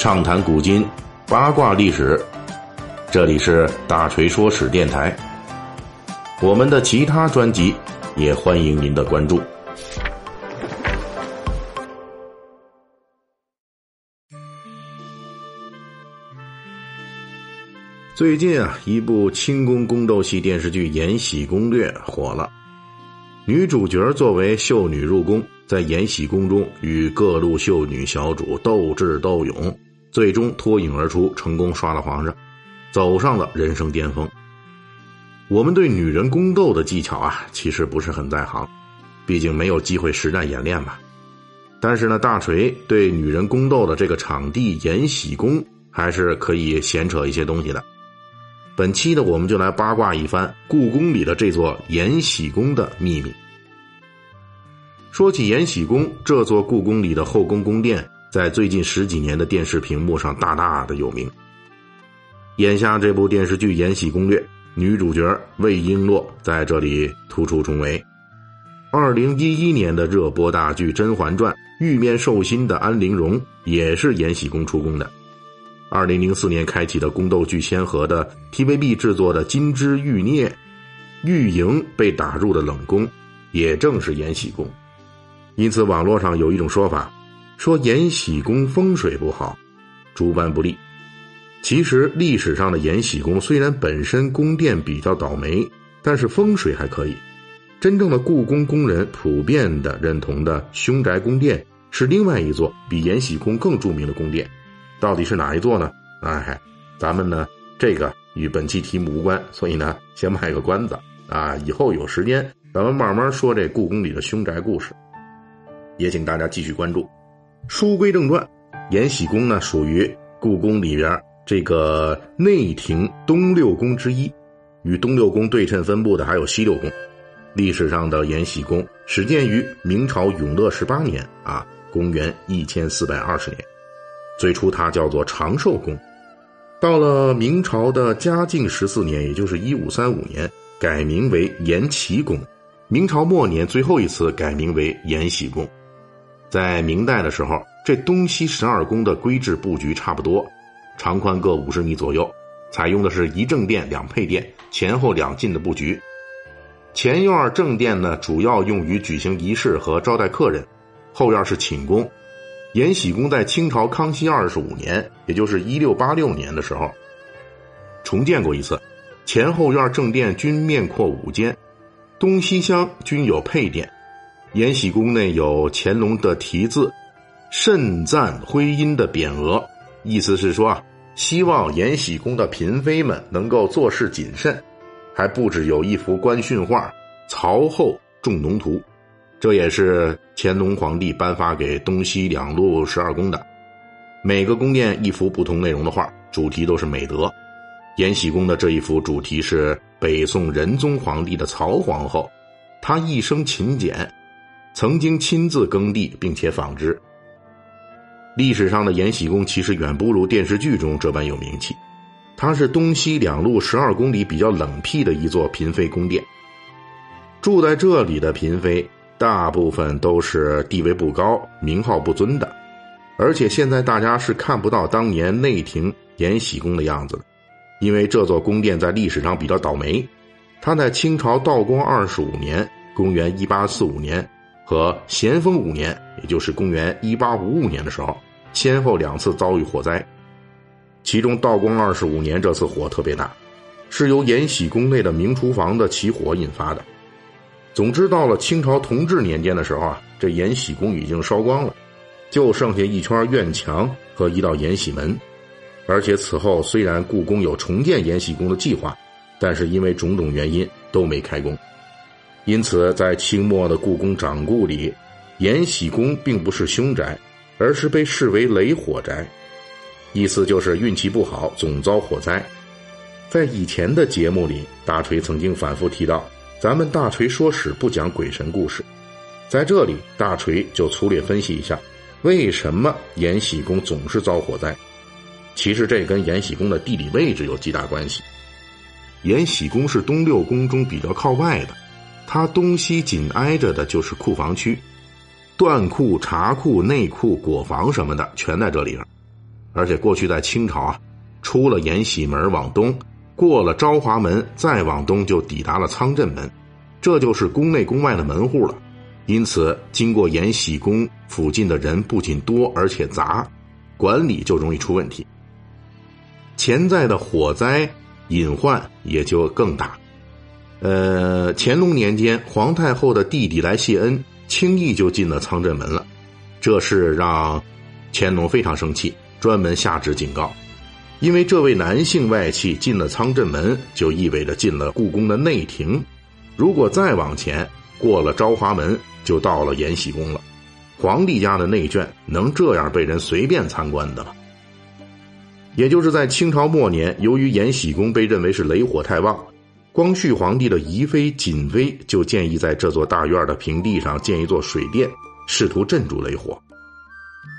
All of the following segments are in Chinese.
畅谈古今，八卦历史。这里是大锤说史电台。我们的其他专辑也欢迎您的关注。最近啊，一部清宫宫斗戏电视剧《延禧攻略》火了。女主角作为秀女入宫，在延禧宫中与各路秀女小主斗智斗勇，最终脱颖而出，成功刷了皇上，走上了人生巅峰。我们对女人宫斗的技巧啊，其实不是很在行，毕竟没有机会实战演练嘛。但是呢，大锤对女人宫斗的这个场地延禧宫，还是可以闲扯一些东西的。本期呢，我们就来八卦一番故宫里的这座延禧宫的秘密。说起延禧宫这座故宫里的后宫宫殿，在最近十几年的电视屏幕上大大的有名。眼下这部电视剧《延禧攻略》，女主角魏璎珞在这里突出重围。二零一一年的热播大剧《甄嬛传》，玉面寿星的安陵容也是延禧宫出宫的。二零零四年开启的宫斗剧先河的 TVB 制作的《金枝玉孽》，玉莹被打入的冷宫，也正是延禧宫。因此，网络上有一种说法，说延禧宫风水不好，诸般不利。其实，历史上的延禧宫虽然本身宫殿比较倒霉，但是风水还可以。真正的故宫宫人普遍的认同的凶宅宫殿，是另外一座比延禧宫更著名的宫殿。到底是哪一座呢？哎，咱们呢这个与本期题目无关，所以呢先卖个关子啊，以后有时间咱们慢慢说这故宫里的凶宅故事。也请大家继续关注。书归正传，延禧宫呢属于故宫里边这个内廷东六宫之一，与东六宫对称分布的还有西六宫。历史上的延禧宫始建于明朝永乐十八年啊，公元一千四百二十年。最初它叫做长寿宫，到了明朝的嘉靖十四年，也就是一五三五年，改名为延禧宫。明朝末年最后一次改名为延禧宫。在明代的时候，这东西十二宫的规制布局差不多，长宽各五十米左右，采用的是一正殿两配殿，前后两进的布局。前院正殿呢，主要用于举行仪式和招待客人，后院是寝宫。延禧宫在清朝康熙二十五年，也就是一六八六年的时候，重建过一次。前后院正殿均面阔五间，东西厢均有配殿。延禧宫内有乾隆的题字“慎赞徽音”的匾额，意思是说啊，希望延禧宫的嫔妃们能够做事谨慎。还布置有一幅官训画“曹后重农图”。这也是乾隆皇帝颁发给东西两路十二宫的，每个宫殿一幅不同内容的画，主题都是美德。延禧宫的这一幅主题是北宋仁宗皇帝的曹皇后，她一生勤俭，曾经亲自耕地并且纺织。历史上的延禧宫其实远不如电视剧中这般有名气，它是东西两路十二公里比较冷僻的一座嫔妃宫殿，住在这里的嫔妃。大部分都是地位不高、名号不尊的，而且现在大家是看不到当年内廷延禧宫的样子的，因为这座宫殿在历史上比较倒霉，它在清朝道光二十五年（公元一八四五年）和咸丰五年（也就是公元一八五五年）的时候，先后两次遭遇火灾，其中道光二十五年这次火特别大，是由延禧宫内的明厨房的起火引发的。总之，到了清朝同治年间的时候啊，这延禧宫已经烧光了，就剩下一圈院墙和一道延禧门。而且此后虽然故宫有重建延禧宫的计划，但是因为种种原因都没开工。因此，在清末的故宫掌故里，延禧宫并不是凶宅，而是被视为雷火宅，意思就是运气不好，总遭火灾。在以前的节目里，大锤曾经反复提到。咱们大锤说史不讲鬼神故事，在这里大锤就粗略分析一下，为什么延禧宫总是遭火灾。其实这跟延禧宫的地理位置有极大关系。延禧宫是东六宫中比较靠外的，它东西紧挨着的就是库房区，缎库、茶库、内库、果房什么的全在这里边。而且过去在清朝啊，出了延禧门往东，过了昭华门，再往东就抵达了仓镇门，这就是宫内宫外的门户了。因此，经过延禧宫附近的人不仅多，而且杂，管理就容易出问题。潜在的火灾隐患也就更大。呃，乾隆年间，皇太后的弟弟来谢恩，轻易就进了仓镇门了，这事让乾隆非常生气，专门下旨警告。因为这位男性外戚进了仓镇门，就意味着进了故宫的内廷。如果再往前过了昭华门，就到了延禧宫了。皇帝家的内眷能这样被人随便参观的吗？也就是在清朝末年，由于延禧宫被认为是雷火太旺，光绪皇帝的姨妃瑾妃就建议在这座大院的平地上建一座水殿，试图镇住雷火。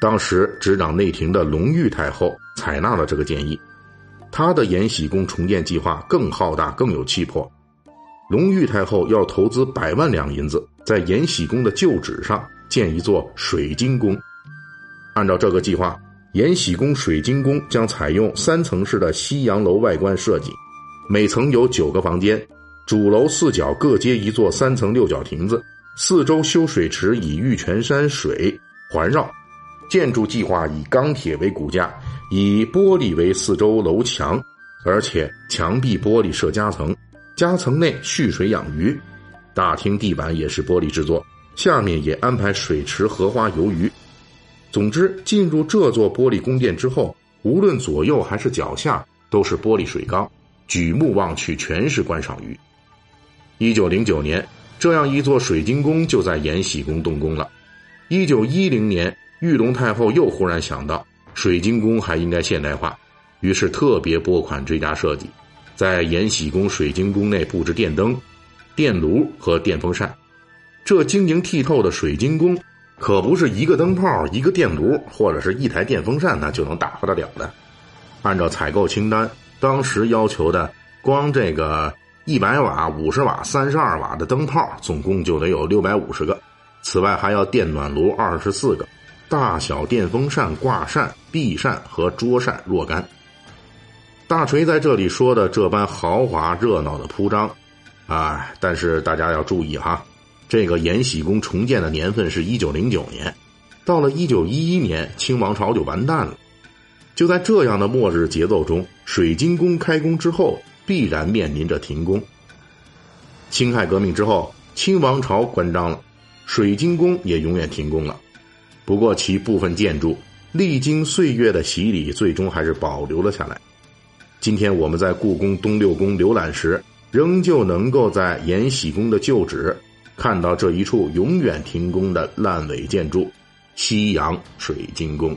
当时执掌内廷的隆裕太后采纳了这个建议，她的延禧宫重建计划更浩大、更有气魄。隆裕太后要投资百万两银子，在延禧宫的旧址上建一座水晶宫。按照这个计划，延禧宫水晶宫将采用三层式的西洋楼外观设计，每层有九个房间，主楼四角各接一座三层六角亭子，四周修水池，以玉泉山水环绕。建筑计划以钢铁为骨架，以玻璃为四周楼墙，而且墙壁玻璃设夹层。夹层内蓄水养鱼，大厅地板也是玻璃制作，下面也安排水池、荷花游鱼。总之，进入这座玻璃宫殿之后，无论左右还是脚下都是玻璃水缸，举目望去全是观赏鱼。一九零九年，这样一座水晶宫就在延禧宫动工了。一九一零年，裕隆太后又忽然想到，水晶宫还应该现代化，于是特别拨款追加设计。在延禧宫水晶宫内布置电灯、电炉和电风扇，这晶莹剔透的水晶宫可不是一个灯泡、一个电炉或者是一台电风扇那就能打发得了的。按照采购清单，当时要求的，光这个一百瓦、五十瓦、三十二瓦的灯泡，总共就得有六百五十个。此外，还要电暖炉二十四个，大小电风扇、挂扇、壁扇和桌扇若干。大锤在这里说的这般豪华热闹的铺张，啊！但是大家要注意哈，这个延禧宫重建的年份是一九零九年，到了一九一一年，清王朝就完蛋了。就在这样的末日节奏中，水晶宫开工之后，必然面临着停工。辛亥革命之后，清王朝关张了，水晶宫也永远停工了。不过，其部分建筑历经岁月的洗礼，最终还是保留了下来。今天我们在故宫东六宫浏览时，仍旧能够在延禧宫的旧址看到这一处永远停工的烂尾建筑——西洋水晶宫。